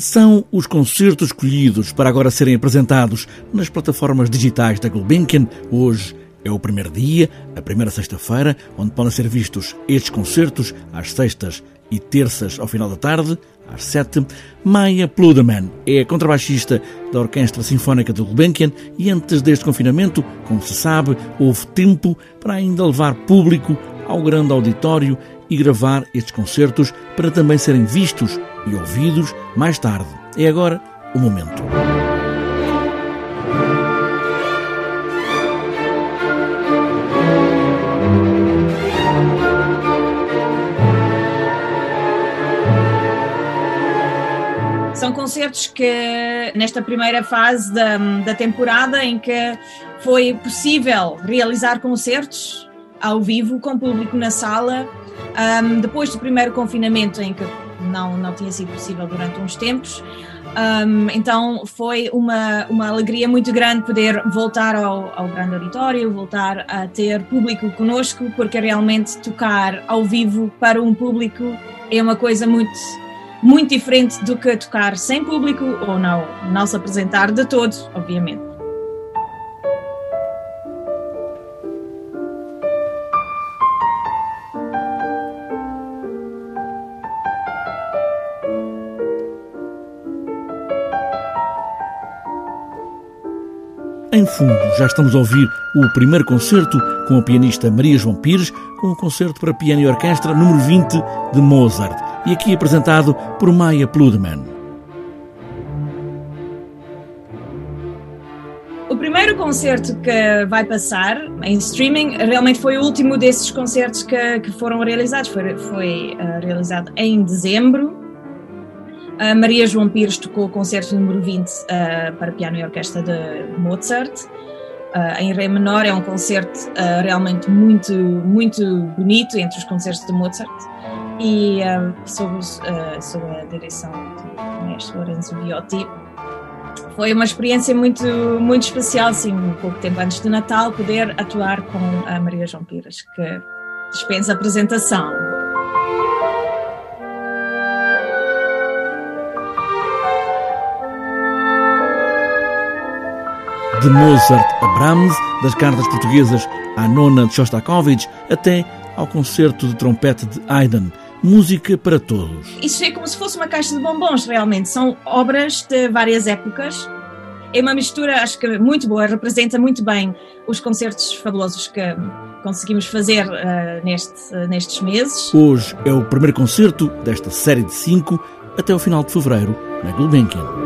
São os concertos escolhidos para agora serem apresentados nas plataformas digitais da Gulbenkian. Hoje é o primeiro dia, a primeira sexta-feira, onde podem ser vistos estes concertos às sextas e terças ao final da tarde, às sete. Maia Pluderman é contrabaixista da Orquestra Sinfónica de Gulbenkian e antes deste confinamento, como se sabe, houve tempo para ainda levar público ao grande auditório e gravar estes concertos para também serem vistos e ouvidos mais tarde. É agora o momento. São concertos que, nesta primeira fase da, da temporada, em que foi possível realizar concertos ao vivo, com público na sala, um, depois do primeiro confinamento, em que não, não tinha sido possível durante uns tempos. Um, então foi uma, uma alegria muito grande poder voltar ao, ao grande auditório, voltar a ter público conosco, porque realmente tocar ao vivo para um público é uma coisa muito, muito diferente do que tocar sem público ou não, não se apresentar de todo, obviamente. Em fundo, já estamos a ouvir o primeiro concerto com a pianista Maria João Pires, com o concerto para piano e orquestra número 20 de Mozart, e aqui apresentado por Maya Pludman. O primeiro concerto que vai passar em streaming realmente foi o último desses concertos que, que foram realizados. Foi, foi uh, realizado em dezembro a Maria João Pires tocou o concerto número 20 uh, eh, para piano e orquestra de Mozart. Uh, em Ré menor é um concerto uh, realmente muito, muito bonito entre os concertos de Mozart e sob, sob, a direção do mestre Lorenzo Viotti. Foi uma experiência muito, muito especial, assim, um pouco tempo antes de Natal, poder atuar com a Maria João Pires, que dispensa apresentação. De Mozart a Brahms, das cartas portuguesas à nona de Shostakovich, até ao concerto de trompete de Haydn. Música para todos. Isso é como se fosse uma caixa de bombons, realmente. São obras de várias épocas. É uma mistura, acho que muito boa, representa muito bem os concertos fabulosos que conseguimos fazer uh, neste, uh, nestes meses. Hoje é o primeiro concerto desta série de cinco até o final de fevereiro na Gulbenkian.